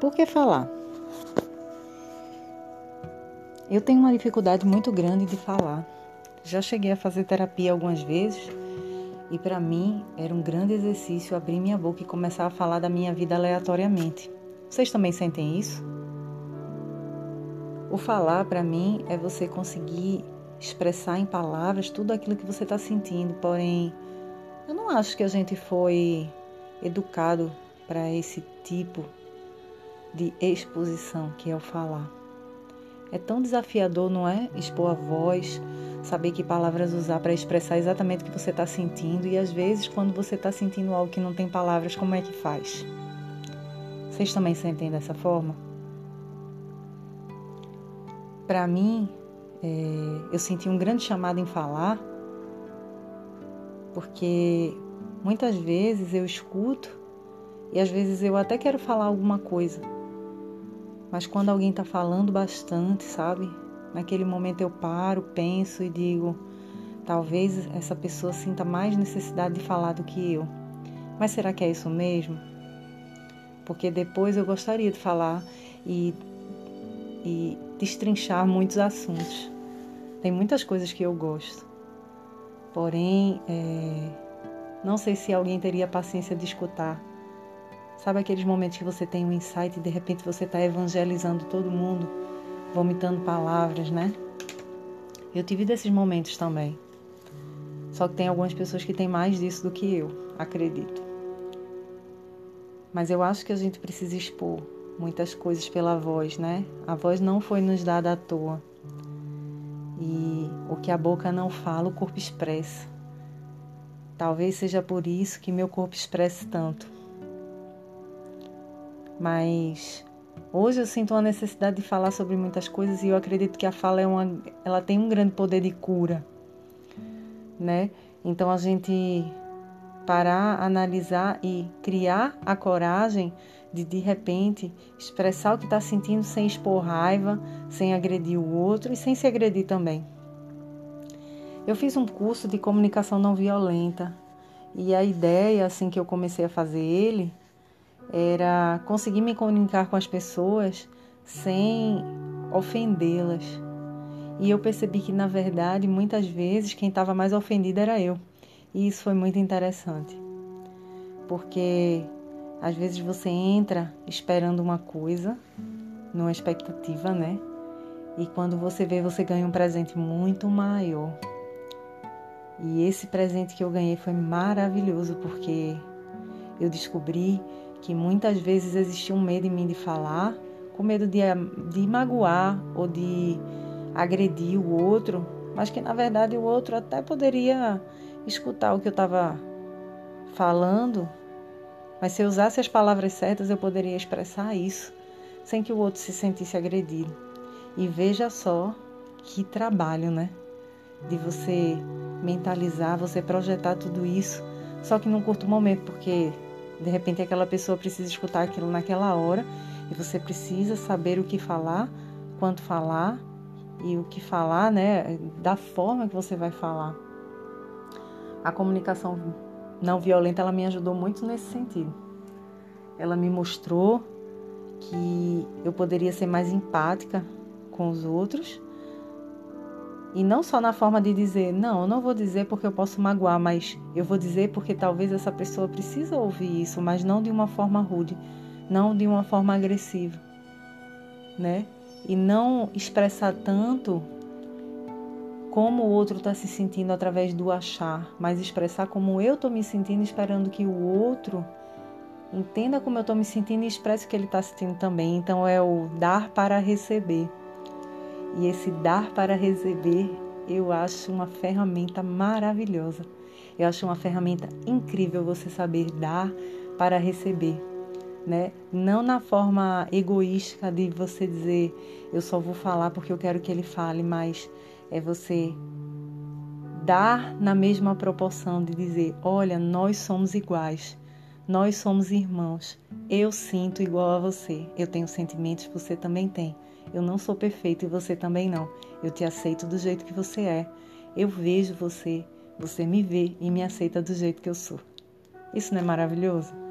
Por que falar? Eu tenho uma dificuldade muito grande de falar. Já cheguei a fazer terapia algumas vezes e para mim era um grande exercício abrir minha boca e começar a falar da minha vida aleatoriamente. Vocês também sentem isso? O falar para mim é você conseguir expressar em palavras tudo aquilo que você está sentindo, porém eu não acho que a gente foi educado para esse tipo de exposição que é o falar. É tão desafiador, não é? Expor a voz, saber que palavras usar para expressar exatamente o que você está sentindo e às vezes quando você está sentindo algo que não tem palavras, como é que faz? Vocês também sentem dessa forma? Para mim, é, eu senti um grande chamado em falar, porque muitas vezes eu escuto e às vezes eu até quero falar alguma coisa, mas quando alguém está falando bastante, sabe? Naquele momento eu paro, penso e digo: talvez essa pessoa sinta mais necessidade de falar do que eu. Mas será que é isso mesmo? Porque depois eu gostaria de falar e, e destrinchar muitos assuntos. Tem muitas coisas que eu gosto. Porém, é, não sei se alguém teria paciência de escutar Sabe aqueles momentos que você tem um insight e de repente você está evangelizando todo mundo, vomitando palavras, né? Eu tive desses momentos também. Só que tem algumas pessoas que têm mais disso do que eu, acredito. Mas eu acho que a gente precisa expor muitas coisas pela voz, né? A voz não foi nos dada à toa. E o que a boca não fala, o corpo expressa. Talvez seja por isso que meu corpo expresse tanto mas hoje eu sinto uma necessidade de falar sobre muitas coisas e eu acredito que a fala é uma, ela tem um grande poder de cura, né? Então a gente parar, analisar e criar a coragem de de repente expressar o que está sentindo sem expor raiva, sem agredir o outro e sem se agredir também. Eu fiz um curso de comunicação não violenta e a ideia assim que eu comecei a fazer ele era conseguir me comunicar com as pessoas sem ofendê-las. E eu percebi que, na verdade, muitas vezes quem estava mais ofendido era eu. E isso foi muito interessante. Porque às vezes você entra esperando uma coisa, numa expectativa, né? E quando você vê, você ganha um presente muito maior. E esse presente que eu ganhei foi maravilhoso porque eu descobri que muitas vezes existia um medo em mim de falar, com medo de, de magoar ou de agredir o outro, mas que na verdade o outro até poderia escutar o que eu estava falando, mas se eu usasse as palavras certas eu poderia expressar isso sem que o outro se sentisse agredido. E veja só que trabalho, né? De você mentalizar, você projetar tudo isso, só que num curto momento, porque de repente aquela pessoa precisa escutar aquilo naquela hora e você precisa saber o que falar, quanto falar e o que falar, né, da forma que você vai falar. A comunicação não violenta ela me ajudou muito nesse sentido. Ela me mostrou que eu poderia ser mais empática com os outros e não só na forma de dizer, não, eu não vou dizer porque eu posso magoar, mas eu vou dizer porque talvez essa pessoa precisa ouvir isso, mas não de uma forma rude, não de uma forma agressiva, né? E não expressar tanto como o outro está se sentindo através do achar, mas expressar como eu estou me sentindo, esperando que o outro entenda como eu estou me sentindo e expresse o que ele está sentindo também. Então é o dar para receber. E esse dar para receber, eu acho uma ferramenta maravilhosa. Eu acho uma ferramenta incrível você saber dar para receber, né? Não na forma egoística de você dizer eu só vou falar porque eu quero que ele fale, mas é você dar na mesma proporção de dizer, olha, nós somos iguais. Nós somos irmãos. Eu sinto igual a você. Eu tenho sentimentos, você também tem. Eu não sou perfeito e você também não. Eu te aceito do jeito que você é. Eu vejo você, você me vê e me aceita do jeito que eu sou. Isso não é maravilhoso?